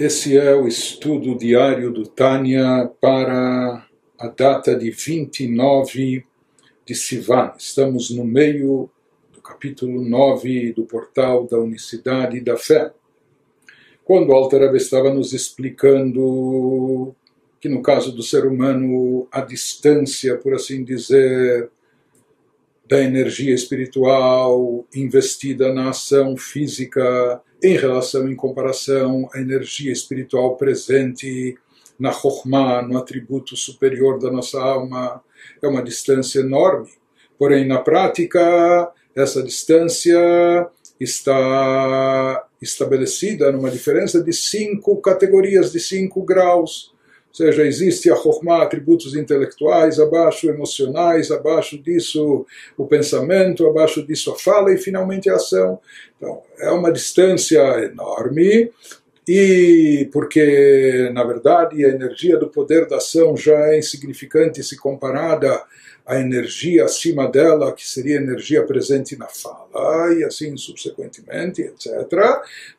Esse é o estudo diário do Tânia para a data de 29 de Sivan. Estamos no meio do capítulo 9 do portal da Unicidade da Fé. Quando Alter estava nos explicando que no caso do ser humano a distância, por assim dizer, da energia espiritual investida na ação física em relação, em comparação à energia espiritual presente na Chokhmah, no atributo superior da nossa alma, é uma distância enorme. Porém, na prática, essa distância está estabelecida numa diferença de cinco categorias, de cinco graus. Ou seja, existe a Chokhmah, atributos intelectuais, abaixo emocionais, abaixo disso o pensamento, abaixo disso a fala e finalmente a ação. Então, é uma distância enorme e porque, na verdade, a energia do poder da ação já é insignificante se comparada à energia acima dela, que seria a energia presente na fala, e assim subsequentemente, etc.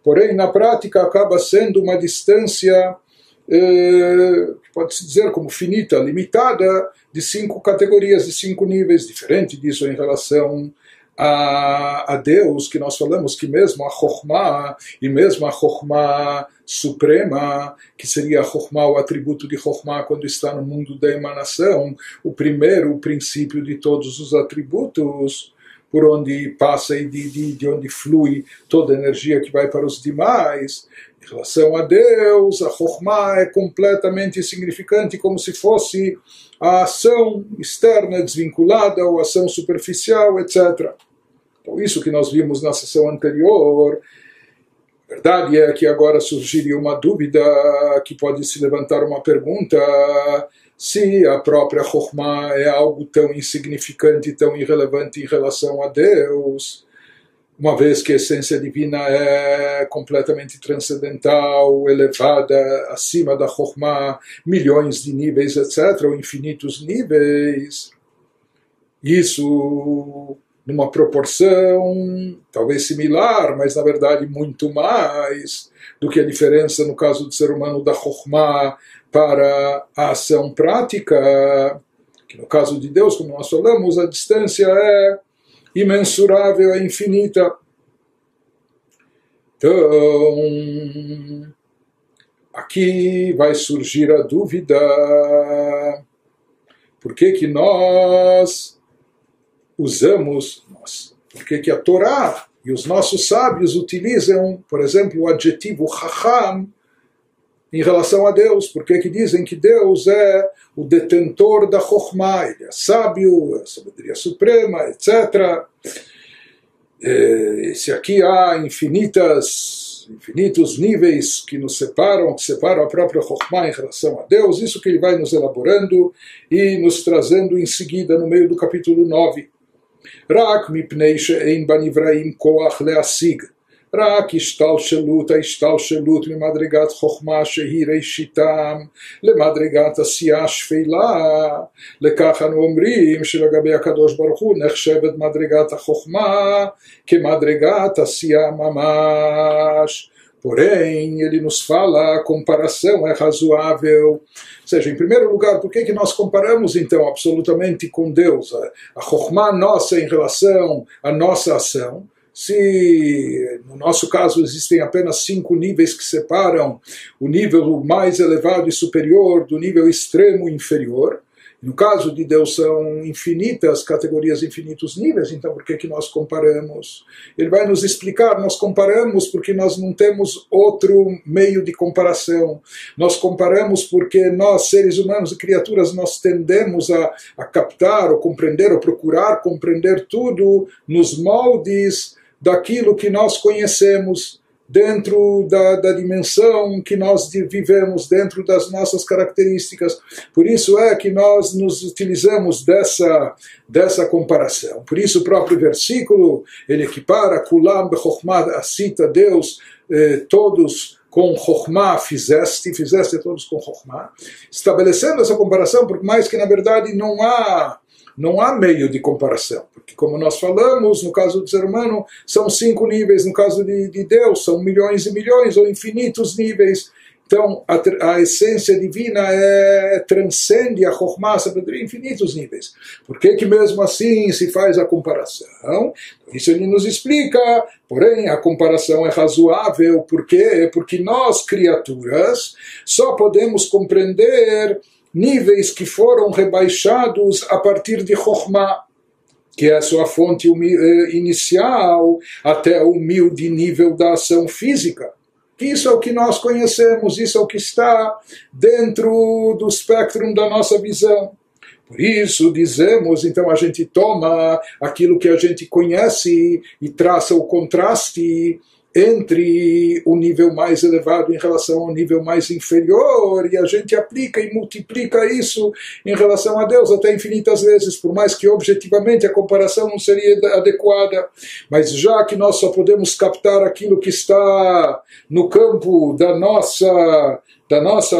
Porém, na prática, acaba sendo uma distância eh, pode-se dizer como finita, limitada, de cinco categorias, de cinco níveis, diferente disso em relação a, a Deus, que nós falamos que mesmo a Chokhmah, e mesmo a Chokhmah suprema, que seria a Chokhmah, o atributo de Chokhmah quando está no mundo da emanação, o primeiro o princípio de todos os atributos, por onde passa e de, de, de onde flui toda a energia que vai para os demais. Em relação a Deus, a Chokhmah é completamente insignificante, como se fosse a ação externa desvinculada ou ação superficial, etc. Então, isso que nós vimos na sessão anterior. A verdade é que agora surgiria uma dúvida, que pode se levantar uma pergunta se a própria Chokhmah é algo tão insignificante, tão irrelevante em relação a Deus uma vez que a essência divina é completamente transcendental, elevada, acima da Chokhmah, milhões de níveis, etc., ou infinitos níveis. Isso numa proporção talvez similar, mas na verdade muito mais do que a diferença no caso do ser humano da Chokhmah para a ação prática, que no caso de Deus, como nós falamos, a distância é imensurável, é infinita. Então, aqui vai surgir a dúvida: por que, que nós usamos, nós, por que, que a Torá e os nossos sábios utilizam, por exemplo, o adjetivo Chacham em relação a Deus, porque que dizem que Deus é o detentor da Chokhmah, ele é sábio, é sabedoria suprema, etc. É, Se aqui há infinitas, infinitos níveis que nos separam, que separam a própria Chokhmah em relação a Deus, isso que ele vai nos elaborando e nos trazendo em seguida no meio do capítulo 9. Rak mipnei she'ein banivraim koach leasig. רק השתלשלות ההשתלשלות ממדרגת חוכמה שהיא ראשיתם למדרגת עשייה שפלה. לכך אנו אומרים שלגבי הקדוש ברוך הוא נחשבת מדרגת החוכמה כמדרגת עשייה ממש. Porém, ele nos fala a comparação é razoável. Ou seja, em primeiro lugar, por que, que nós comparamos então absolutamente com Deus? A, a Chokhmah nossa em relação à nossa ação se no nosso caso existem apenas cinco níveis que separam o nível mais elevado e superior do nível extremo e inferior, no caso de Deus são infinitas categorias, infinitos níveis, então por que, que nós comparamos? Ele vai nos explicar, nós comparamos porque nós não temos outro meio de comparação. Nós comparamos porque nós, seres humanos e criaturas, nós tendemos a, a captar, ou compreender, ou procurar compreender tudo nos moldes daquilo que nós conhecemos, dentro da, da, dimensão que nós vivemos, dentro das nossas características. Por isso é que nós nos utilizamos dessa, dessa comparação. Por isso o próprio versículo, ele equipara, Kulam bechokhmah, cita Deus, eh, todos com Chokhmah fizeste, fizeste todos com Chokhmah, estabelecendo essa comparação, por mais que na verdade não há não há meio de comparação, porque, como nós falamos, no caso do ser humano, são cinco níveis, no caso de, de Deus, são milhões e milhões ou infinitos níveis Então, a, a essência divina é, transcende a Chokhmah, sabedoria, infinitos níveis. Por que, que mesmo assim se faz a comparação? Isso ele nos explica, porém a comparação é razoável, por quê? Porque nós, criaturas, só podemos compreender níveis que foram rebaixados a partir de Chokhmah que é a sua fonte eh, inicial, até o humilde nível da ação física. Isso é o que nós conhecemos, isso é o que está dentro do espectro da nossa visão. Por isso dizemos, então a gente toma aquilo que a gente conhece e traça o contraste entre o nível mais elevado em relação ao nível mais inferior, e a gente aplica e multiplica isso em relação a Deus até infinitas vezes, por mais que objetivamente a comparação não seria adequada. Mas já que nós só podemos captar aquilo que está no campo da nossa, da nossa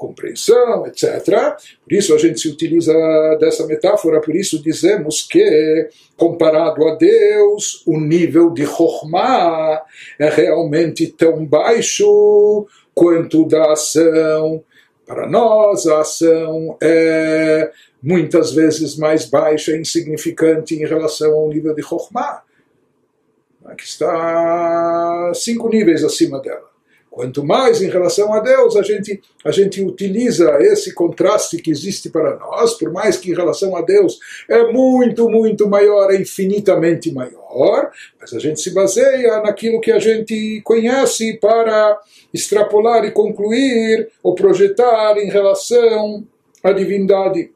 compreensão, etc. Por isso a gente se utiliza dessa metáfora, por isso dizemos que, comparado a Deus, o nível de Chokhmah é realmente tão baixo quanto da ação. Para nós, a ação é muitas vezes mais baixa insignificante em relação ao nível de Chokhmah, que está cinco níveis acima dela. Quanto mais em relação a Deus a gente, a gente utiliza esse contraste que existe para nós, por mais que em relação a Deus é muito, muito maior, é infinitamente maior, mas a gente se baseia naquilo que a gente conhece para extrapolar e concluir ou projetar em relação à divindade.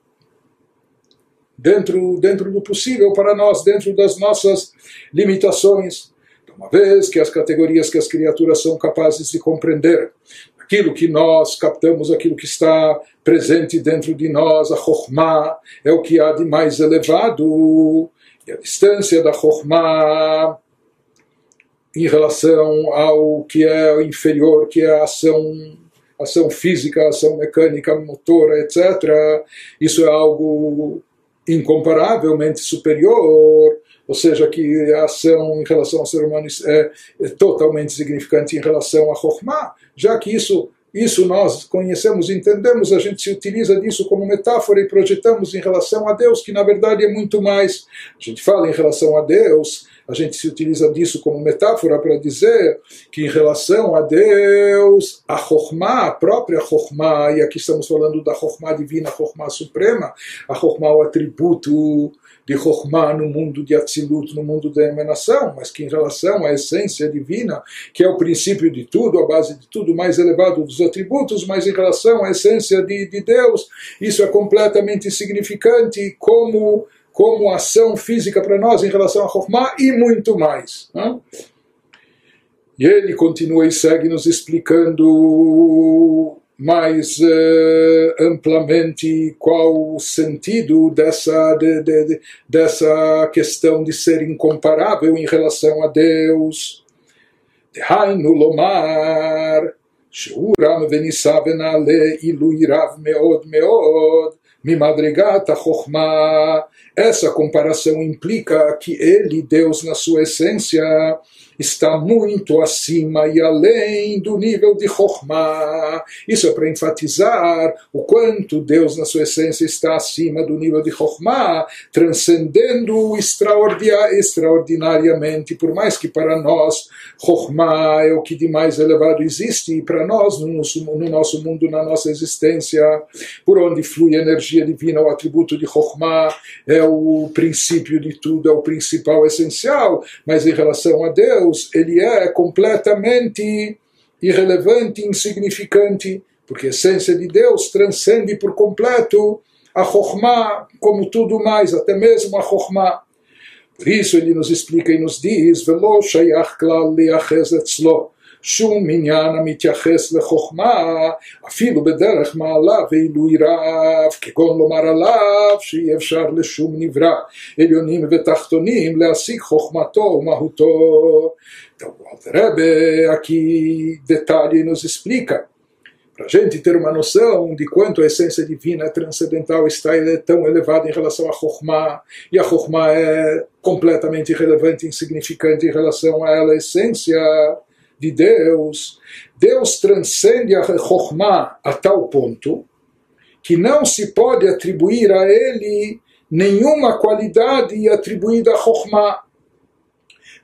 Dentro, dentro do possível para nós, dentro das nossas limitações uma vez que as categorias que as criaturas são capazes de compreender, aquilo que nós captamos, aquilo que está presente dentro de nós, a Chokhmah, é o que há de mais elevado, e a distância da Chokhmah em relação ao que é inferior, que é a ação, ação física, ação mecânica, motora, etc., isso é algo incomparavelmente superior ou seja, que a ação em relação ao ser humano é, é totalmente significante em relação a Chokhmah, já que isso isso nós conhecemos, entendemos, a gente se utiliza disso como metáfora e projetamos em relação a Deus, que na verdade é muito mais. A gente fala em relação a Deus, a gente se utiliza disso como metáfora para dizer que em relação a Deus, a Chokhmah, a própria Chokhmah, e aqui estamos falando da Chokhmah divina, a Chokhmah suprema, a Chokhmah, o atributo de Chokhmah no mundo de Atzilut, no mundo da emanação, mas que em relação à essência divina, que é o princípio de tudo, a base de tudo, mais elevado dos atributos, mas em relação à essência de, de Deus, isso é completamente insignificante como, como ação física para nós em relação a Chokhmah e muito mais. Né? E ele continua e segue nos explicando mais uh, amplamente qual o sentido dessa, de, de, de, dessa questão de ser incomparável em relação a Deus. דהיינו לומר שהוא רם ונישא ונעלה עילוי רב מאוד מאוד ממדרגת החוכמה. Essa comparação implica que ele, Deus, na sua essência, está muito acima e além do nível de Chokhmah. Isso é para enfatizar o quanto Deus, na sua essência, está acima do nível de Chokhmah, transcendendo extraordinariamente, por mais que para nós Chokhmah é o que de mais elevado existe, e para nós, no nosso, no nosso mundo, na nossa existência, por onde flui a energia divina, o atributo de Chokhmah é o princípio de tudo, é o principal, essencial, mas em relação a Deus, Deus ele é completamente irrelevante, insignificante, porque a essência de Deus transcende por completo a Chokhmah, como tudo mais, até mesmo a Chokhmah. Por isso ele nos explica e nos diz, Velo shayach klal liachez etzlo. שום עניין המתייחס לחוכמה אפילו בדרך מעלה ועילוי רב כגון לומר עליו שאי אפשר לשום נברא עליונים ותחתונים להשיג חוכמתו ומהותו. Então o Alter aqui detalha e nos explica para a gente ter uma noção de quanto a essência divina transcendental está é tão elevada em relação a Chokhmah, e a Chokhmah é completamente irrelevante e insignificante em relação a ela, a essência de Deus, Deus transcende a Chokhmah a tal ponto que não se pode atribuir a ele nenhuma qualidade atribuída a Chokhmah,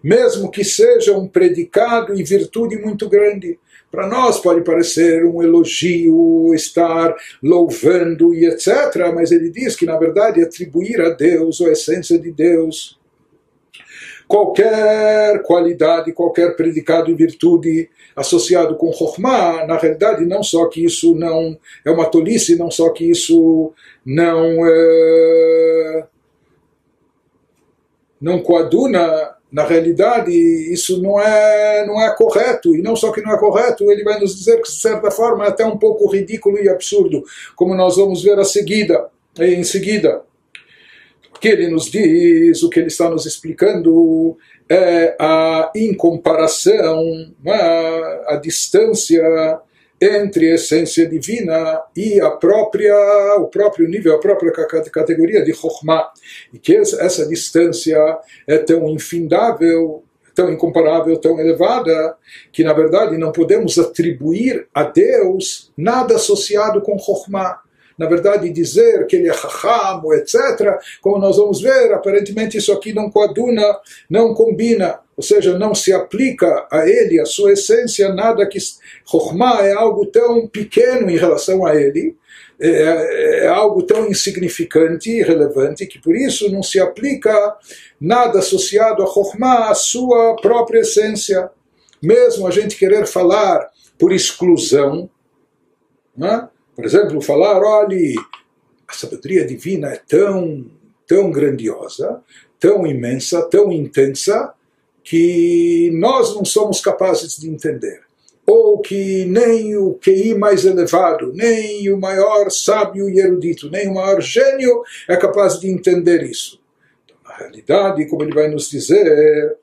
mesmo que seja um predicado e virtude muito grande. Para nós pode parecer um elogio, estar louvando e etc., mas ele diz que, na verdade, atribuir a Deus, a essência de Deus, qualquer qualidade, qualquer predicado e virtude associado com Chokhmah, na realidade, não só que isso não é uma tolice, não só que isso não é, não coaduna na realidade isso não é não é correto. E não só que não é correto ele vai nos dizer que de certa forma é até um pouco ridículo e absurdo como nós vamos ver a seguida em seguida que ele nos diz, o que ele está nos explicando é a incomparação, a, a distância entre a essência divina e a própria, o próprio nível, a própria categoria de Chokhmah. E que essa distância é tão infindável, tão incomparável, tão elevada, que na verdade não podemos atribuir a Deus nada associado com Chokhmah na verdade, dizer que ele é raham, etc., como nós vamos ver, aparentemente isso aqui não coaduna, não combina, ou seja, não se aplica a ele, a sua essência, nada que. Chokhmah é algo tão pequeno em relação a ele, é, é, algo tão insignificante e relevante que por isso não se aplica nada associado a Chokhmah, a sua própria essência. Mesmo a gente querer falar por exclusão, né? Por exemplo, falar, olhe, a sabedoria divina é tão, tão grandiosa, tão imensa, tão intensa, que nós não somos capazes de entender. Ou que nem o QI mais elevado, nem o maior sábio e erudito, nem o maior gênio é capaz de entender isso. Então, na realidade, como ele vai nos dizer,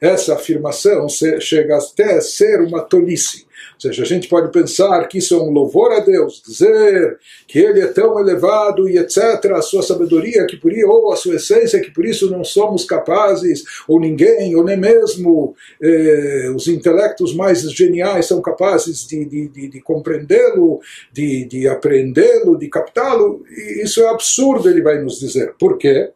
essa afirmação chega até ser uma tolice. Seja, a gente pode pensar que isso é um louvor a Deus, dizer que Ele é tão elevado e etc., a sua sabedoria, que por ou a sua essência, que por isso não somos capazes, ou ninguém, ou nem mesmo eh, os intelectos mais geniais são capazes de, de, de, de compreendê-lo, de, de aprendê-lo, de captá-lo. Isso é absurdo, ele vai nos dizer. Por quê?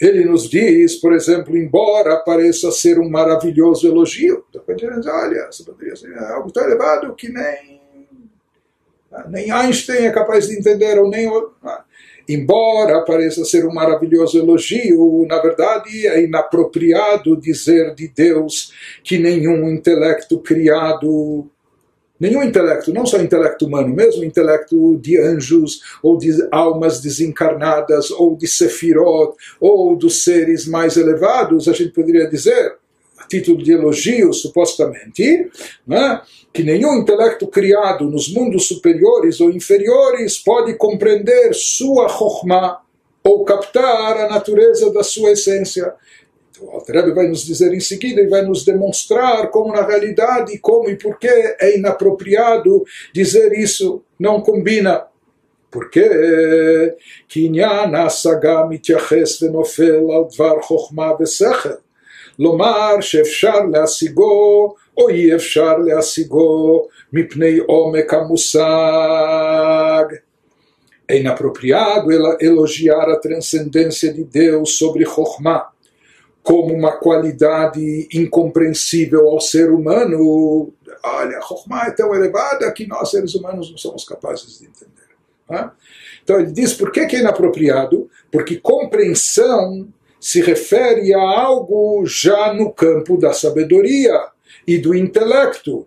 Ele nos diz, por exemplo, embora pareça ser um maravilhoso elogio, olha, essa poderia ser algo tão elevado que nem, nem Einstein é capaz de entender, ou nem. Embora pareça ser um maravilhoso elogio, na verdade é inapropriado dizer de Deus que nenhum intelecto criado Nenhum intelecto, não só intelecto humano, mesmo intelecto de anjos, ou de almas desencarnadas, ou de sefirot, ou dos seres mais elevados, a gente poderia dizer, a título de elogio, supostamente, né, que nenhum intelecto criado nos mundos superiores ou inferiores pode compreender sua chokhmah, ou captar a natureza da sua essência. O Alter vai nos dizer em seguida e vai nos demonstrar como na realidade, como e por que é inapropriado dizer isso, não combina. porque כי עניין ההשגה מתייחס ונופל על דבר חוכמה ושכל. לומר שאפשר להשיגו או אי אפשר להשיגו מפני עומק המושג. É inapropriado elogiar a transcendência de Deus sobre Chokhmah como uma qualidade incompreensível ao ser humano, olha, a é tão elevada que nós, seres humanos, não somos capazes de entender. Né? Então ele diz por que, que é inapropriado? Porque compreensão se refere a algo já no campo da sabedoria e do intelecto.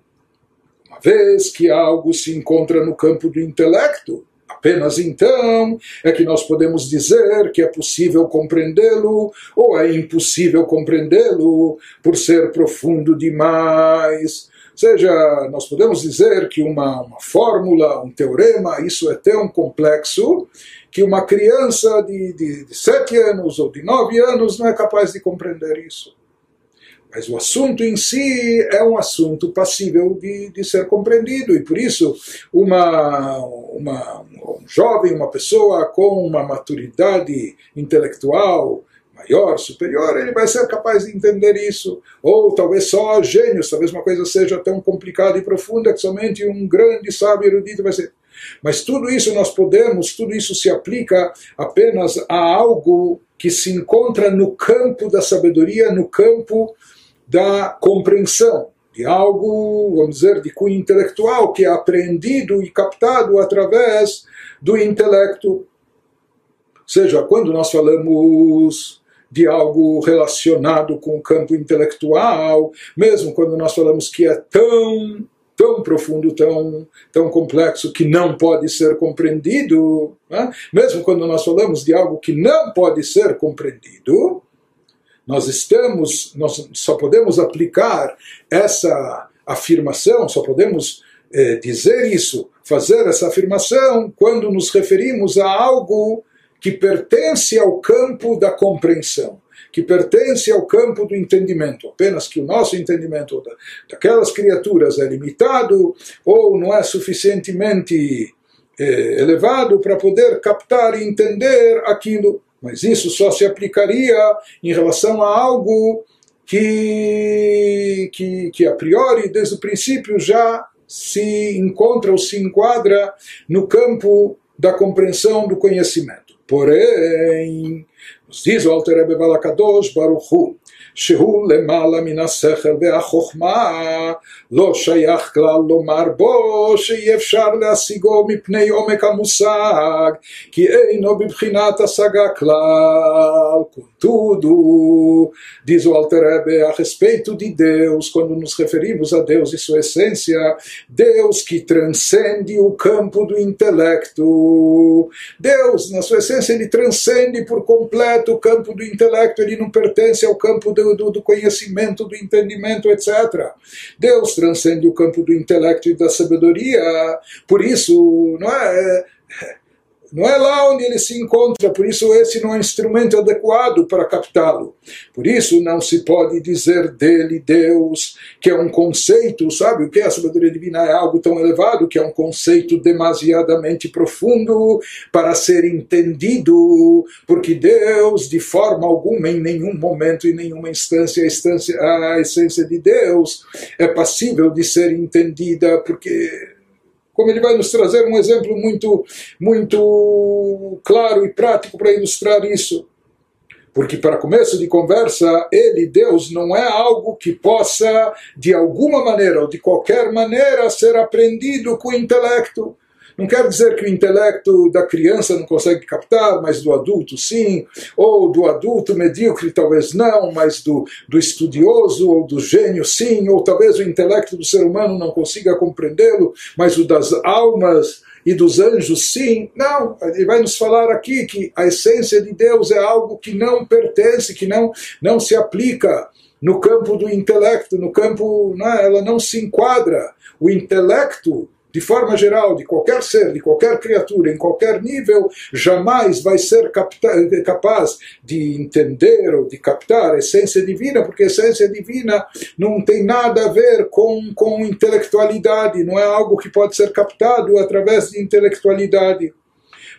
Uma vez que algo se encontra no campo do intelecto, Apenas então é que nós podemos dizer que é possível compreendê-lo ou é impossível compreendê-lo por ser profundo demais. Ou seja, nós podemos dizer que uma, uma fórmula, um teorema, isso é tão complexo que uma criança de, de, de sete anos ou de nove anos não é capaz de compreender isso. Mas o assunto em si é um assunto passível de, de ser compreendido, e por isso uma, uma, um jovem, uma pessoa com uma maturidade intelectual maior, superior, ele vai ser capaz de entender isso. Ou talvez só gênios, talvez uma coisa seja tão complicada e profunda que somente um grande sábio erudito vai ser. Mas tudo isso nós podemos, tudo isso se aplica apenas a algo que se encontra no campo da sabedoria, no campo da compreensão, de algo, vamos dizer, de cunho intelectual, que é aprendido e captado através do intelecto. Seja, quando nós falamos de algo relacionado com o campo intelectual, mesmo quando nós falamos que é tão tão profundo, tão, tão complexo que não pode ser compreendido, né? mesmo quando nós falamos de algo que não pode ser compreendido, nós estamos, nós só podemos aplicar essa afirmação, só podemos eh, dizer isso, fazer essa afirmação quando nos referimos a algo que pertence ao campo da compreensão, que pertence ao campo do entendimento, apenas que o nosso entendimento da, daquelas criaturas é limitado ou não é suficientemente eh, elevado para poder captar e entender aquilo. Mas isso só se aplicaria em relação a algo que, que, que a priori, desde o princípio, já se encontra ou se enquadra no campo da compreensão do conhecimento. Porém, nos diz o Alter Rebbe Balakadosh Baruch Hu, שהוא למעלה מן השכל והחוכמה, לא שייך כלל לומר בו שאי אפשר להשיגו מפני עומק המושג, כי אינו בבחינת השגה כלל. Contudo, diz o Alter Rebbe, a respeito de Deus, quando nos referimos a Deus e sua essência, Deus que transcende o campo do intelecto. Deus, na sua essência, ele transcende por completo o campo do intelecto, ele não pertence ao campo do do, do, do conhecimento, do entendimento, etc. Deus transcende o campo do intelecto e da sabedoria, por isso, não é? Não é lá onde ele se encontra, por isso esse não é um instrumento adequado para captá-lo. Por isso não se pode dizer dele Deus, que é um conceito, sabe o que é a sabedoria divina? É algo tão elevado que é um conceito demasiadamente profundo para ser entendido, porque Deus, de forma alguma, em nenhum momento, em nenhuma instância, a, instância, a essência de Deus é passível de ser entendida, porque como ele vai nos trazer um exemplo muito, muito claro e prático para ilustrar isso. Porque, para começo de conversa, ele, Deus, não é algo que possa, de alguma maneira ou de qualquer maneira, ser aprendido com o intelecto. Não quer dizer que o intelecto da criança não consegue captar, mas do adulto sim, ou do adulto medíocre talvez não, mas do, do estudioso ou do gênio sim, ou talvez o intelecto do ser humano não consiga compreendê-lo, mas o das almas e dos anjos sim. Não, ele vai nos falar aqui que a essência de Deus é algo que não pertence, que não, não se aplica no campo do intelecto, no campo, não é? ela não se enquadra. O intelecto de forma geral, de qualquer ser, de qualquer criatura, em qualquer nível, jamais vai ser capaz de entender ou de captar a essência divina, porque a essência divina não tem nada a ver com, com intelectualidade, não é algo que pode ser captado através de intelectualidade.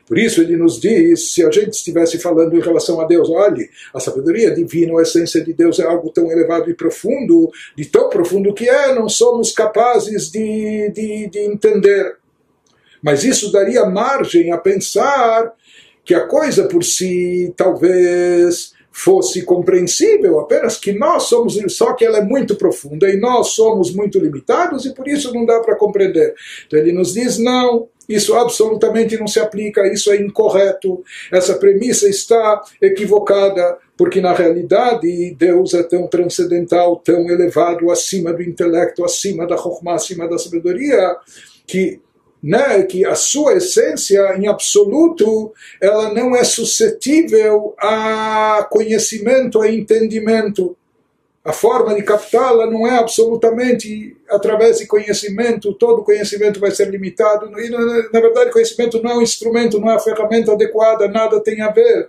Por isso ele nos diz, se a gente estivesse falando em relação a Deus, olhe, a sabedoria divina, a essência de Deus é algo tão elevado e profundo, de tão profundo que é, não somos capazes de, de, de entender. Mas isso daria margem a pensar que a coisa por si talvez fosse compreensível, apenas que nós somos, só que ela é muito profunda e nós somos muito limitados e por isso não dá para compreender. Então ele nos diz: não, isso absolutamente não se aplica, isso é incorreto, essa premissa está equivocada, porque na realidade Deus é tão transcendental, tão elevado, acima do intelecto, acima da Chokhmah, acima da sabedoria, que né, que a sua essência em absoluto ela não é suscetível a conhecimento, a entendimento a forma de captá-la não é absolutamente através de conhecimento, todo conhecimento vai ser limitado. E, na verdade, conhecimento não é um instrumento, não é a ferramenta adequada, nada tem a ver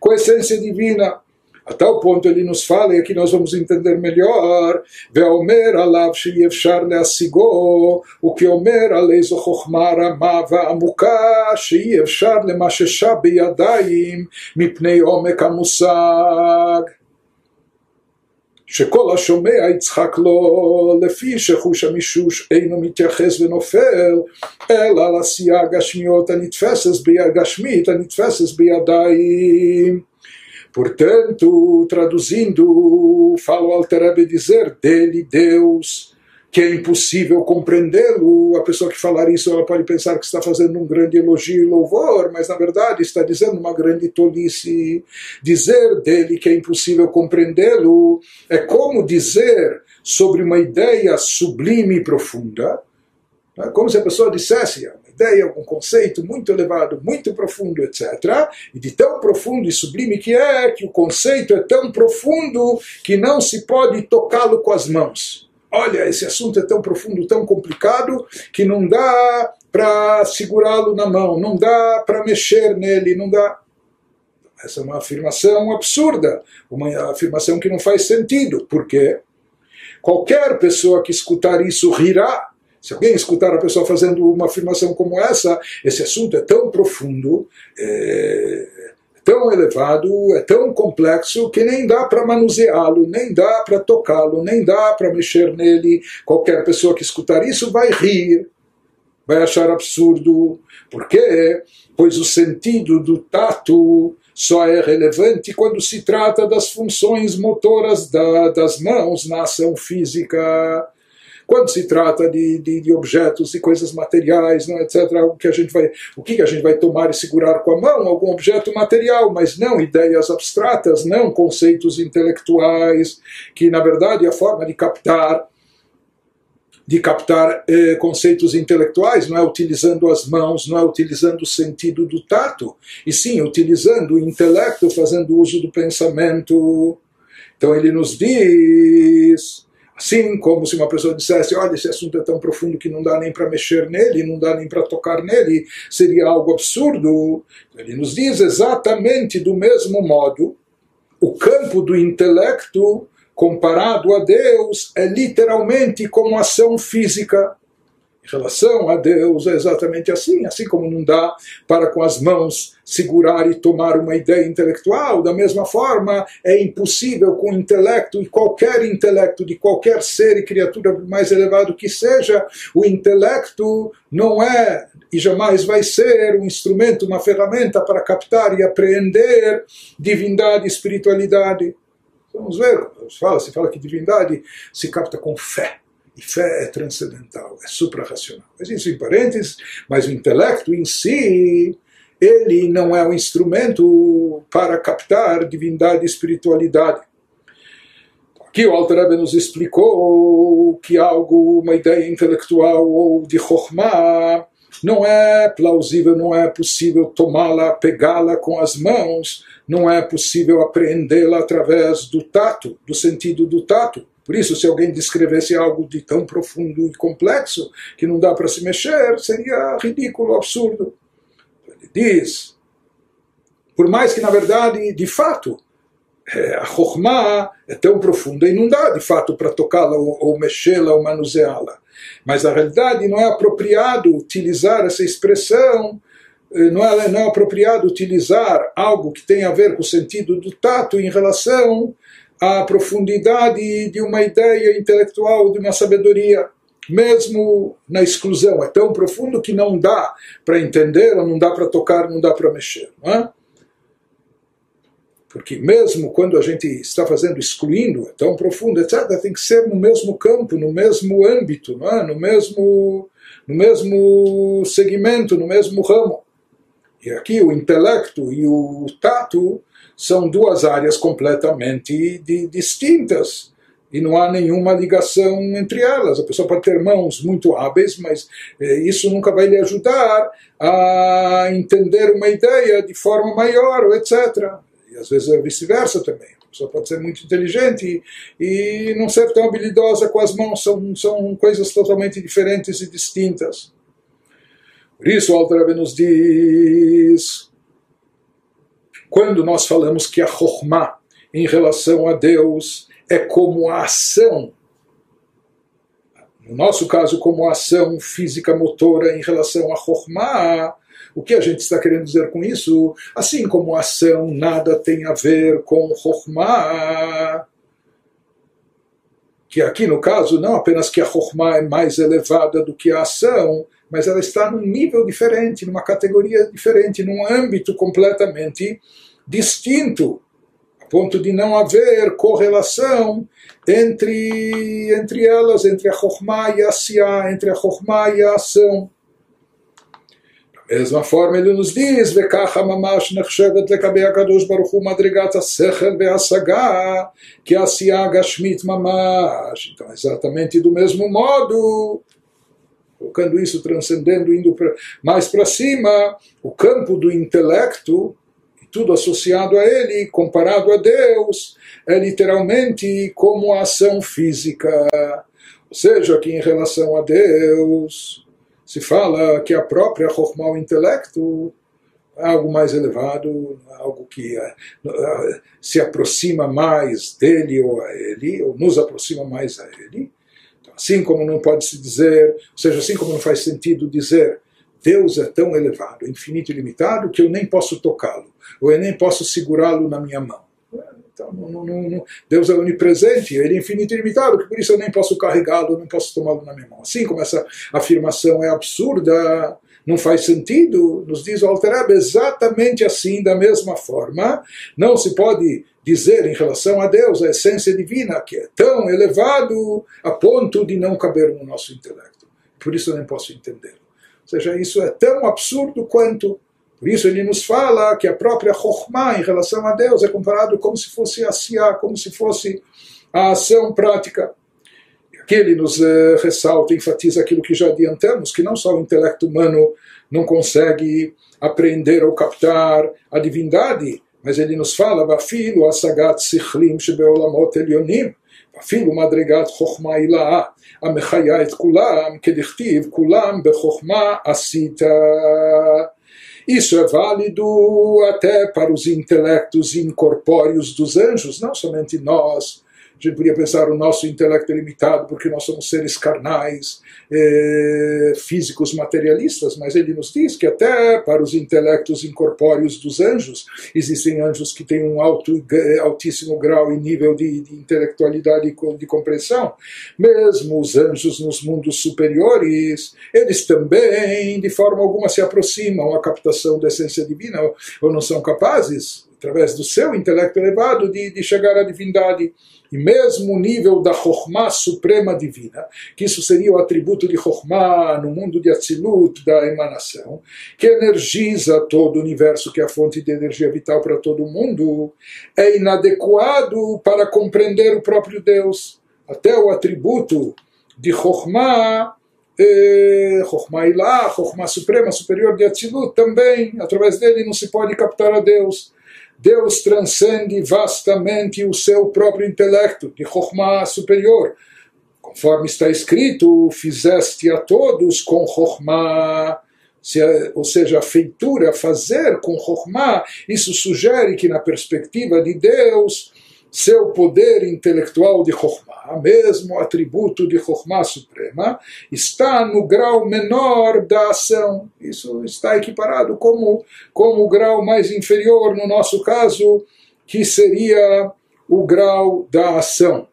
com a essência divina. A tal ponto ele nos fala, e aqui nós vamos entender melhor, Veomer alav le leassigo, o que Omer aleizo chokhmar amava amuka, le lemashesha biyadayim, mipnei omek amusag. שכל השומע יצחק לו לפי שחוש המישוש אינו מתייחס ונופל אלא לעשייה הגשמיות הנתפסת הגשמית הנתפסת בידיים. Portanto, traduzindo, fala o Alter dizer dele, Deus, que é impossível compreendê-lo. A pessoa que falar isso ela pode pensar que está fazendo um grande elogio e louvor, mas na verdade está dizendo uma grande tolice. Dizer dele que é impossível compreendê-lo é como dizer sobre uma ideia sublime e profunda, é como se a pessoa dissesse uma ideia, um conceito muito elevado, muito profundo, etc. E de tão profundo e sublime que é, que o conceito é tão profundo que não se pode tocá-lo com as mãos olha, esse assunto é tão profundo, tão complicado, que não dá para segurá-lo na mão, não dá para mexer nele, não dá. Essa é uma afirmação absurda, uma afirmação que não faz sentido. Por quê? Qualquer pessoa que escutar isso rirá. Se alguém escutar a pessoa fazendo uma afirmação como essa, esse assunto é tão profundo, é, tão elevado, é tão complexo que nem dá para manuseá-lo, nem dá para tocá-lo, nem dá para mexer nele. Qualquer pessoa que escutar isso vai rir, vai achar absurdo. Por quê? Pois o sentido do tato só é relevante quando se trata das funções motoras da, das mãos na ação física quando se trata de, de, de objetos e coisas materiais, não, etc., o que a gente vai, o que a gente vai tomar e segurar com a mão, algum objeto material, mas não ideias abstratas, não conceitos intelectuais, que na verdade é a forma de captar de captar eh, conceitos intelectuais, não é utilizando as mãos, não é utilizando o sentido do tato, e sim utilizando o intelecto, fazendo uso do pensamento. Então ele nos diz Assim como se uma pessoa dissesse, olha, esse assunto é tão profundo que não dá nem para mexer nele, não dá nem para tocar nele, seria algo absurdo. Ele nos diz exatamente do mesmo modo, o campo do intelecto comparado a Deus é literalmente como ação física. Em relação a Deus é exatamente assim, assim como não dá para com as mãos segurar e tomar uma ideia intelectual, da mesma forma é impossível com o intelecto e qualquer intelecto de qualquer ser e criatura mais elevado que seja, o intelecto não é e jamais vai ser um instrumento, uma ferramenta para captar e apreender divindade e espiritualidade. Vamos ver, se fala, se fala que divindade se capta com fé e fé é transcendental, é suprarracional. Mas isso em parênteses, mas o intelecto em si, ele não é um instrumento para captar divindade e espiritualidade. Aqui o Alter nos explicou que algo, uma ideia intelectual ou de Chokhmah, não é plausível, não é possível tomá-la, pegá-la com as mãos, não é possível apreendê-la através do tato, do sentido do tato. Por isso, se alguém descrevesse algo de tão profundo e complexo que não dá para se mexer, seria ridículo, absurdo. Ele diz, por mais que na verdade, de fato, é, a Chokhmah é tão profunda e não dá de fato para tocá-la ou, ou mexê-la ou manuseá-la. Mas na realidade não é apropriado utilizar essa expressão, eh, não é, não é apropriado utilizar algo que tem a ver com o sentido do tato em relação a profundidade de uma ideia intelectual, de uma sabedoria, mesmo na exclusão. É tão profundo que não dá para entender, não dá para tocar, não dá para mexer. Não é? Porque mesmo quando a gente está fazendo excluindo, é tão profundo, etc., tem que ser no mesmo campo, no mesmo âmbito, não é? no, mesmo, no mesmo segmento, no mesmo ramo. E aqui o intelecto e o tato são duas áreas completamente di distintas e não há nenhuma ligação entre elas. A pessoa pode ter mãos muito hábeis, mas eh, isso nunca vai lhe ajudar a entender uma ideia de forma maior, etc. E às vezes é vice-versa também. A pessoa pode ser muito inteligente e, e não ser tão habilidosa com as mãos. São, são coisas totalmente diferentes e distintas. Por isso, o Alter nos diz quando nós falamos que a Chokhmah em relação a Deus é como a ação no nosso caso, como ação física motora em relação a Chokhmah, o que a gente está querendo dizer com isso? Assim como a ação nada tem a ver com Chokhmah, que aqui no caso não apenas que a Chokhmah é mais elevada do que a ação, mas ela está num nível diferente, numa categoria diferente, num âmbito completamente distinto, a ponto de não haver correlação entre, entre elas, entre a Chokhmah e a siá, entre a Chokhmah e a ação. Da mesma forma, ele nos diz: Vekacha mamash nechshevet lekabei HaKadosh Baruch Hu madrigat ha-sechel ve-hasagá que a Siyah gashmit mamash. Então, exatamente do mesmo modo colocando isso, transcendendo, indo pra, mais para cima, o campo do intelecto, tudo associado a ele, comparado a Deus, é literalmente como a ação física. Ou seja, que em relação a Deus, se fala que a própria Chokhmah, o intelecto, é algo mais elevado, algo que é, se aproxima mais dele ou a ele, ou nos aproxima mais a ele. Assim como não pode se dizer, ou seja, assim como não faz sentido dizer Deus é tão elevado, infinito e limitado, que eu nem posso tocá-lo, ou eu nem posso segurá-lo na minha mão. Então, não, não, não, Deus é onipresente, ele é infinito e limitado, que por isso eu nem posso carregá-lo, não posso tomá-lo na minha mão. Assim como essa afirmação é absurda, não faz sentido, nos diz o Alterab, exatamente assim, da mesma forma, não se pode dizer em relação a Deus, a essência divina, que é tão elevado a ponto de não caber no nosso intelecto. Por isso eu nem posso entendê-lo. Ou seja, isso é tão absurdo quanto. Por isso ele nos fala que a própria Chokhmah em relação a Deus é comparado como se fosse a Siá, como se fosse a ação prática E aqui ele nos eh, ressalta, enfatiza aquilo que já adiantamos, que não só o intelecto humano não consegue aprender ou captar a divindade, mas ele nos fala, Vafilo asagat sichlim shebeolamot elionim, אפילו מדרגת חוכמה הילאה המחיה את כולם, כדכתיב כולם בחוכמה עשית. Isso é válido até para os intelectos incorpóreos dos anjos, não somente nós, a gente podia pensar o nosso intelecto é limitado porque nós somos seres carnais, eh, físicos, materialistas, mas ele nos diz que até para os intelectos incorpóreos dos anjos, existem anjos que têm um alto, altíssimo grau e nível de, de intelectualidade e de compreensão. Mesmo os anjos nos mundos superiores, eles também, de forma alguma, se aproximam à captação da essência divina, ou não são capazes, através do seu intelecto elevado, de, de chegar à divindade. E mesmo o nível da Chokhmah suprema divina, que isso seria o atributo de Chokhmah no mundo de Atzilut, da emanação, que energiza todo o universo, que é a fonte de energia vital para todo o mundo, é inadequado para compreender o próprio Deus. Até o atributo de Chokhmah Chokhmah Ilah, Chokhmah Suprema, superior de Atzilut, também, através dele não se pode captar a Deus. Deus transcende vastamente o seu próprio intelecto, de Chokhmah superior. Conforme está escrito, fizeste a todos com Chokhmah, ou seja, a feitura, fazer com Chokhmah, isso sugere que na perspectiva de Deus, seu poder intelectual de Chokhmah, mesmo atributo de Chokhmah suprema, está no grau menor da ação. Isso está equiparado como, como o grau mais inferior, no nosso caso, que seria o grau da ação.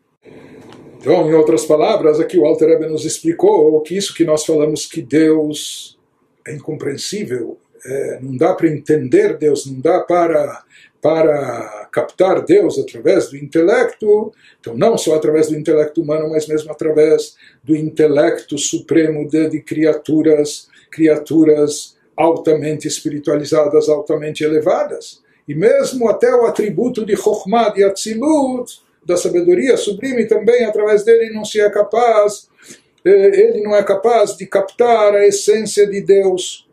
Então, em outras palavras, aqui o Alter Rebbe nos explicou que isso que nós falamos que Deus é incompreensível, é, não dá para entender Deus, não dá para para captar Deus através do intelecto, então não só através do intelecto humano, mas mesmo através do intelecto supremo de, de criaturas, criaturas altamente espiritualizadas, altamente elevadas. E mesmo até o atributo de Chokhmah, de Atzilut, da sabedoria sublime, também através dele não se é capaz, eh, ele não é capaz de captar a essência de Deus.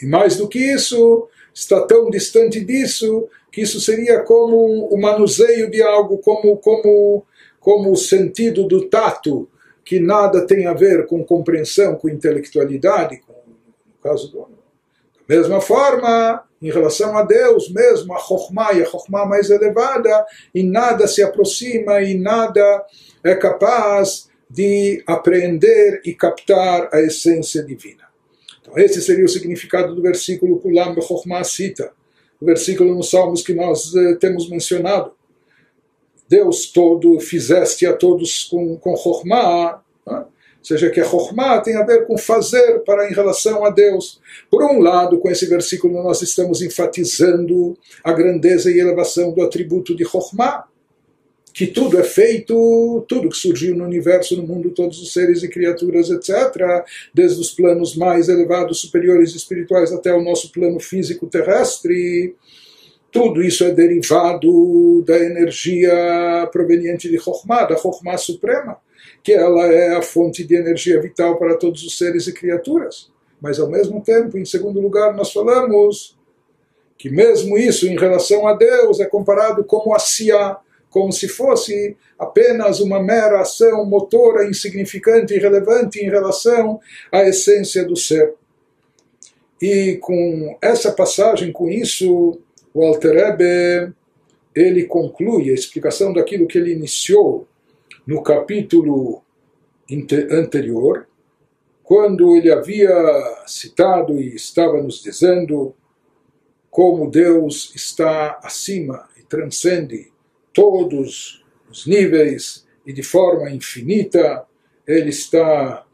E mais do que isso, está tão distante disso que isso seria como o manuseio de algo, como, como, como o sentido do tato, que nada tem a ver com compreensão, com intelectualidade, com, no caso do Da mesma forma, em relação a Deus mesmo, a Chokhmah e a Chokhmah mais elevada, e nada se aproxima e nada é capaz de apreender e captar a essência divina. Então esse seria o significado do versículo Kulam Chokhmah Sita, o versículo nos Salmos que nós eh, temos mencionado. Deus todo fizeste a todos com, com né? seja que a tem a ver com fazer para em relação a Deus. Por um lado, com esse versículo nós estamos enfatizando a grandeza e elevação do atributo de Chokhmah, que tudo é feito, tudo que surgiu no universo, no mundo, todos os seres e criaturas, etc., desde os planos mais elevados, superiores espirituais até o nosso plano físico terrestre, tudo isso é derivado da energia proveniente de Chokhmah, da Chokhmah Suprema que ela é a fonte de energia vital para todos os seres e criaturas. Mas ao mesmo tempo, em segundo lugar, nós falamos que mesmo isso em relação a Deus é comparado como a Sia, como se fosse apenas uma mera ação motora insignificante e irrelevante em relação à essência do ser. E com essa passagem, com isso, o Alter ele conclui a explicação daquilo que ele iniciou no capítulo anterior, quando ele havia citado e estava nos dizendo como Deus está acima e transcende todos os níveis e de forma infinita, ele está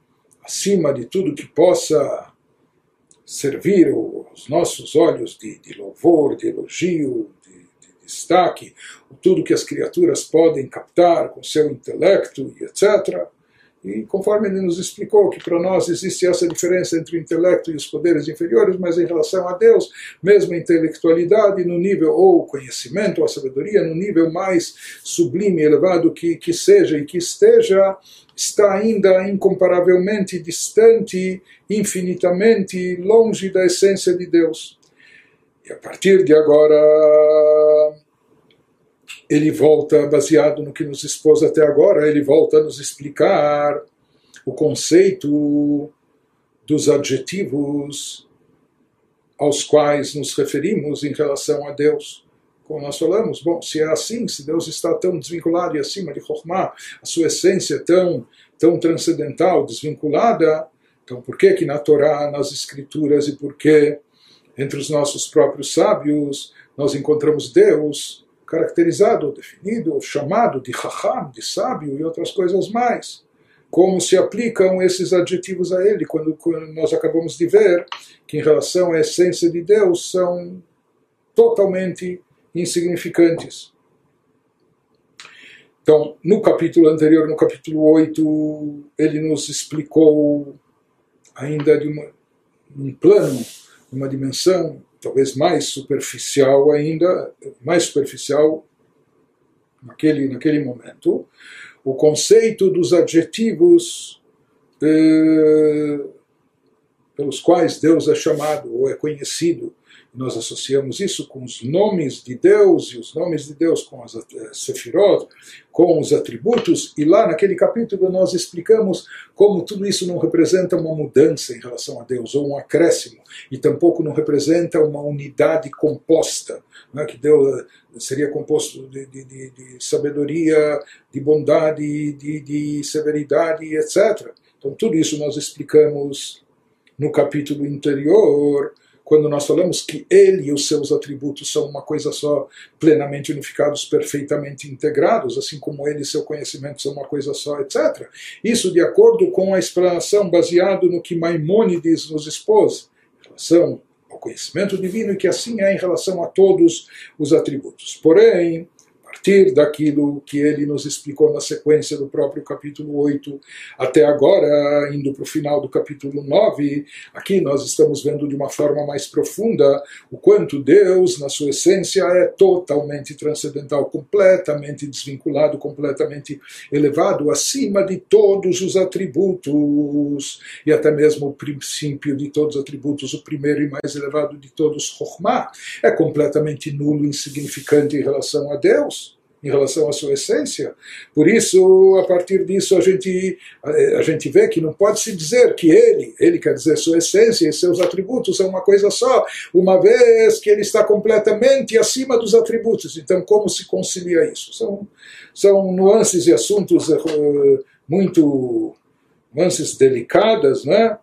acima de tudo que possa servir aos nossos olhos de, de louvor, de elogio, destaque, tudo que as criaturas podem captar com seu intelecto e etc. E conforme ele nos explicou que para nós existe essa diferença entre o intelecto e os poderes inferiores, mas em relação a Deus, mesmo a intelectualidade no nível, ou conhecimento, ou a sabedoria, no nível mais sublime, elevado que, que seja e que esteja, está ainda incomparavelmente distante, infinitamente longe da essência de Deus. E a partir de agora, ele volta, baseado no que nos expôs até agora, ele volta a nos explicar o conceito dos adjetivos aos quais nos referimos em relação a Deus. Como nós falamos, bom, se é assim, se Deus está tão desvinculado e acima de Chokhmah, a sua essência é tão, tão transcendental, desvinculada, então por que que na Torá, nas Escrituras e por que entre os nossos próprios sábios nós encontramos Deus caracterizado, definido, chamado de Chacham, de sábio e outras coisas mais. Como se aplicam esses adjetivos a ele, quando, quando nós acabamos de ver que, em relação à essência de Deus, são totalmente insignificantes. Então, no capítulo anterior, no capítulo 8, ele nos explicou ainda de uma, um plano, uma dimensão talvez mais superficial ainda, mais superficial naquele, naquele momento, o conceito dos adjetivos eh, pelos quais Deus é chamado ou é conhecido nós associamos isso com os nomes de Deus e os nomes de Deus com as eh, sefirot, com os atributos, e lá naquele capítulo nós explicamos como tudo isso não representa uma mudança em relação a Deus ou um acréscimo, e tampouco não representa uma unidade composta, é que Deus eh, seria composto de, de, de, de sabedoria, de bondade, de, de severidade, etc. Então tudo isso nós explicamos no capítulo anterior quando nós falamos que ele e os seus atributos são uma coisa só, plenamente unificados, perfeitamente integrados, assim como ele e seu conhecimento são uma coisa só, etc. Isso de acordo com a explanação baseado no que Maimônides nos expôs, em relação ao conhecimento divino, e que assim é em relação a todos os atributos. Porém, partir daquilo que ele nos explicou na sequência do próprio capítulo 8 até agora, indo para o final do capítulo 9, aqui nós estamos vendo de uma forma mais profunda o quanto Deus, na sua essência, é totalmente transcendental, completamente desvinculado, completamente elevado, acima de todos os atributos e até mesmo o princípio de todos os atributos, o primeiro e mais elevado de todos, Chokhmah, é completamente nulo, insignificante em relação a Deus. Em relação à sua essência. Por isso, a partir disso, a gente, a, gente vê que não pode se dizer que ele, ele quer dizer sua essência e seus atributos são uma coisa só, uma vez que ele está completamente acima dos atributos. Então, como se concilia isso? São, são nuances e assuntos uh, muito nuances delicadas, né?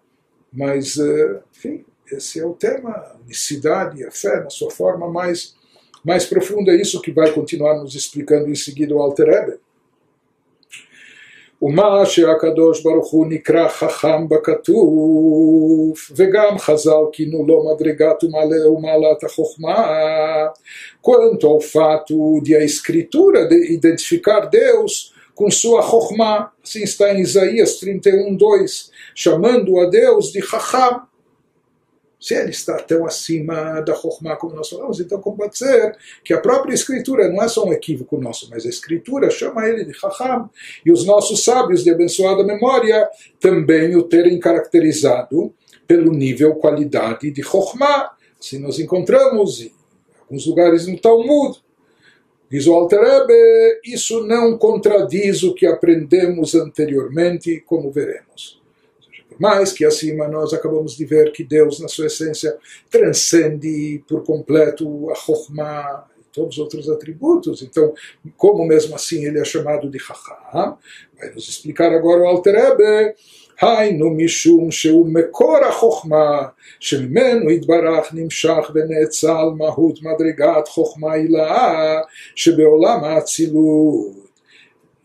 mas, uh, enfim, esse é o tema, unicidade e a fé na sua forma mais mais profunda, é isso que vai continuar nos explicando em seguida o Alter Rebbe. ומה שהקדוש ברוך הוא נקרא חכם בכתוב וגם חז"ל כינו לו מדרגת ומעלת החוכמה quanto ao fato de a escritura de identificar Deus com sua chokmah, assim está em Isaías 31:2, chamando a Deus de Chacham, se ele está tão acima da Chokhmah como nós falamos, então como pode ser que a própria escritura não é só um equívoco nosso, mas a escritura chama ele de Chacham, e os nossos sábios de abençoada memória também o terem caracterizado pelo nível qualidade de Chokhmah. Se nós encontramos em alguns lugares no Talmud, Diz o Alter Rebbe, isso não contradiz o que aprendemos anteriormente, como veremos mais que acima nós acabamos de ver que Deus, na sua essência, transcende por completo a Chokhmah e todos os outros atributos. Então, como mesmo assim ele é chamado de Chacham, vai nos explicar agora o Alter Rebbe, היינו משום שהוא מקור החוכמה שממנו יתברך נמשך ונאצל מהות מדרגת חוכמה הילאה שבעולם האצילות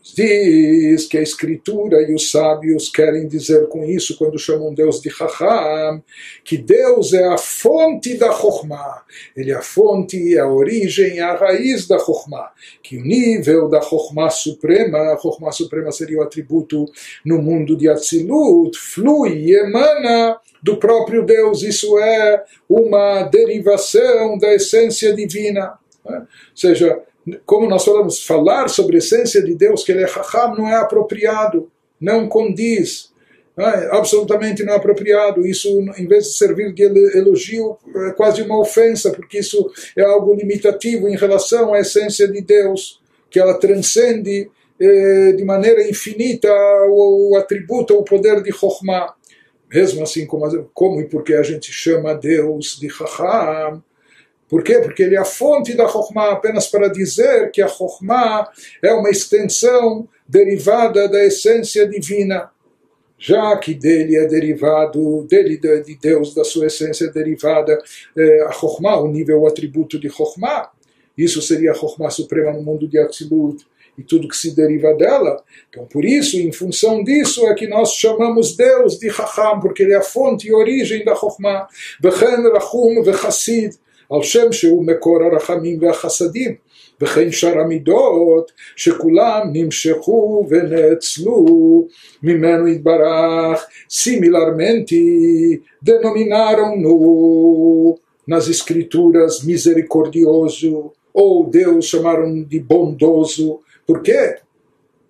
diz que a escritura e os sábios querem dizer com isso, quando chamam Deus de Chacham, que Deus é a fonte da Chokhmah. Ele é a fonte, a origem, a raiz da Chokhmah. Que o nível da Chokhmah suprema, a Chokhmah suprema seria o atributo no mundo de Atzilut, flui e emana do próprio Deus. Isso é uma derivação da essência divina. Né? Ou seja, como nós falamos, falar sobre a essência de Deus, que ele é Raham, não é apropriado, não condiz, não é? absolutamente não é apropriado. Isso, em vez de servir de elogio, é quase uma ofensa, porque isso é algo limitativo em relação à essência de Deus, que ela transcende eh, de maneira infinita o, o atributo, o poder de Chokhmah. Mesmo assim, como, como e porque a gente chama Deus de Raham, por quê? Porque ele é a fonte da Chokhmah, apenas para dizer que a Chokhmah é uma extensão derivada da essência divina. Já que dele é derivado, dele de Deus, da sua essência derivada, é, a Chokhmah, o nível, o atributo de Chokhmah, isso seria a Chokhmah suprema no mundo de Atzilut e tudo que se deriva dela. Então, por isso, em função disso, é que nós chamamos Deus de Chacham, porque ele é a fonte e origem da Chokhmah. Vechen Rachum Vechassid. על שם שהוא מקור הרחמים והחסדים, וכן שאר המידות שכולם נמשכו ונאצלו ממנו יתברך, similarmente denominaram-no nas escrituras misericordioso, ou Deus chamaram de bondoso, por quê?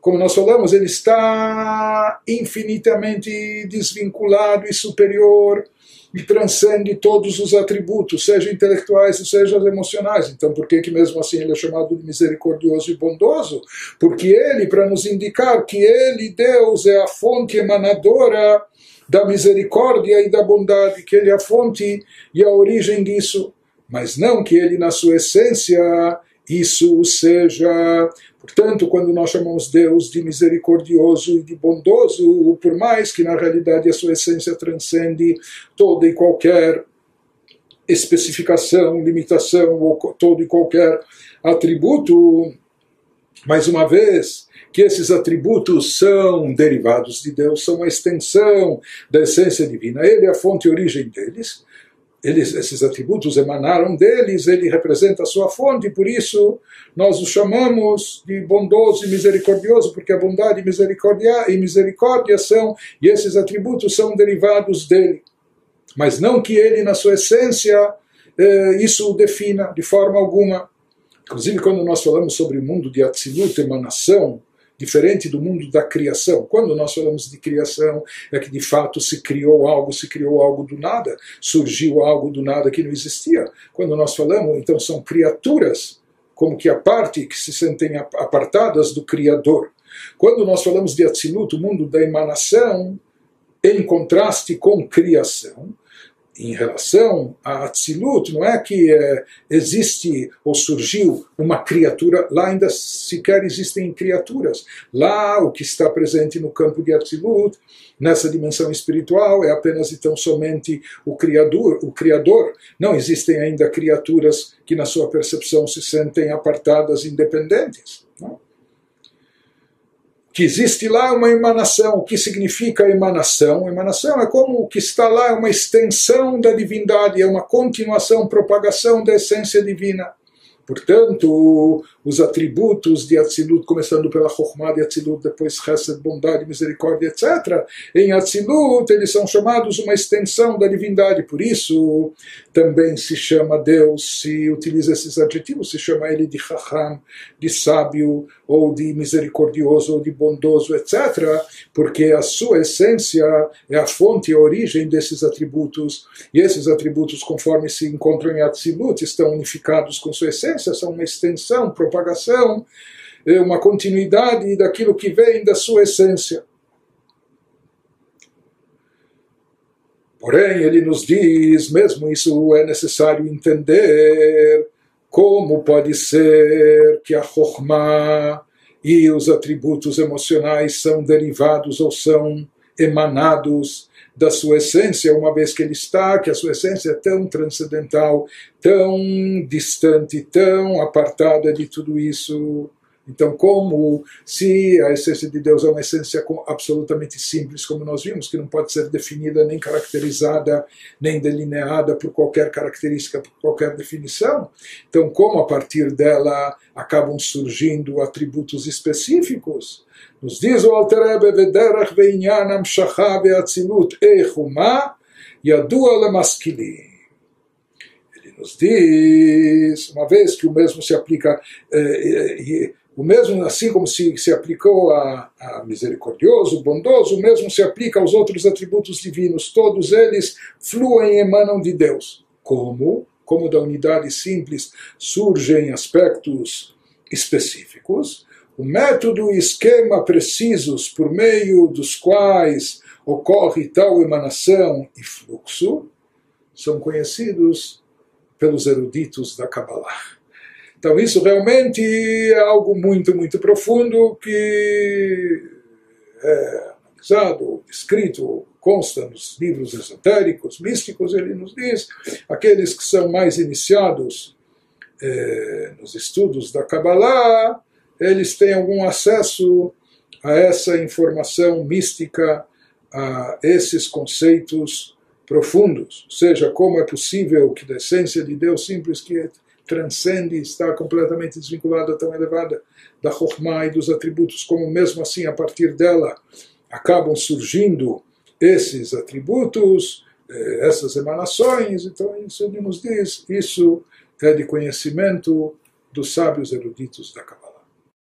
Como nós falamos, ele está infinitamente desvinculado e superior e transcende todos os atributos, seja intelectuais e seja emocionais. Então, por que, que mesmo assim ele é chamado de misericordioso e bondoso? Porque ele, para nos indicar que ele, Deus, é a fonte emanadora da misericórdia e da bondade, que ele é a fonte e a origem disso. Mas não que ele, na sua essência, isso seja Portanto, quando nós chamamos Deus de misericordioso e de bondoso, por mais que na realidade a sua essência transcende toda e qualquer especificação, limitação ou todo e qualquer atributo, mais uma vez, que esses atributos são derivados de Deus, são uma extensão da essência divina. Ele é a fonte e origem deles eles, esses atributos emanaram deles, ele representa a sua fonte, por isso nós o chamamos de bondoso e misericordioso, porque a bondade e misericórdia, e misericórdia são, e esses atributos são derivados dele. Mas não que ele, na sua essência, eh, isso o defina de forma alguma. Inclusive, quando nós falamos sobre o mundo de Atzilut, emanação, diferente do mundo da criação. Quando nós falamos de criação, é que de fato se criou algo, se criou algo do nada, surgiu algo do nada que não existia. Quando nós falamos, então são criaturas como que a parte que se sentem apartadas do Criador. Quando nós falamos de Atzilut, o mundo da emanação, em contraste com criação, em relação a Atzilut, não é que é, existe ou surgiu uma criatura, lá ainda sequer existem criaturas. Lá o que está presente no campo de Atzilut, nessa dimensão espiritual, é apenas e tão somente o Criador, o Criador. Não existem ainda criaturas que na sua percepção se sentem apartadas, independentes. Que existe lá uma emanação. O que significa emanação? Emanação é como o que está lá é uma extensão da divindade, é uma continuação, propagação da essência divina. Portanto, os atributos de Atzilut, começando pela Chokhmah de Atzilut, depois Chesed, bondade, misericórdia, etc. Em Atzilut, eles são chamados uma extensão da divindade, por isso também se chama Deus, se utiliza esses adjetivos, se chama ele de Chacham, de sábio, ou de misericordioso, ou de bondoso, etc., porque a sua essência é a fonte, a origem desses atributos, e esses atributos, conforme se encontram em Atzilut, estão unificados com sua essência, são uma extensão, propagação, é uma continuidade daquilo que vem da sua essência. Porém, ele nos diz, mesmo isso é necessário entender, como pode ser que a Chokhmah e os atributos emocionais são derivados ou são emanados da sua essência, uma vez que ele está, que a sua essência é tão transcendental, tão distante, tão apartada de tudo isso. Então, como se a essência de Deus é uma essência absolutamente simples, como nós vimos, que não pode ser definida, nem caracterizada, nem delineada por qualquer característica, por qualquer definição, então, como a partir dela acabam surgindo atributos específicos, nos diz o Alter Rebbe, Vederach ve'inyan amshacha ve'atzilut eichuma, yadua ele nos diz, uma vez que o mesmo se aplica, eh, eh, o mesmo, assim como se, se aplicou a, a misericordioso, bondoso, o mesmo se aplica aos outros atributos divinos. Todos eles fluem e emanam de Deus. Como? Como da unidade simples surgem aspectos específicos, o método e esquema precisos por meio dos quais ocorre tal emanação e fluxo são conhecidos pelos eruditos da Kabbalah. Então isso realmente é algo muito, muito profundo que é analisado, escrito, consta nos livros esotéricos, místicos, ele nos diz, aqueles que são mais iniciados é, nos estudos da Kabbalah, eles têm algum acesso a essa informação mística, a esses conceitos profundos, ou seja, como é possível que da essência de Deus simples que transcende, está completamente desvinculada, tão elevada da Chokhmah e dos atributos, como mesmo assim, a partir dela, acabam surgindo esses atributos, eh, essas emanações. Então, isso ele nos diz, isso é de conhecimento dos sábios eruditos da Kabbalah.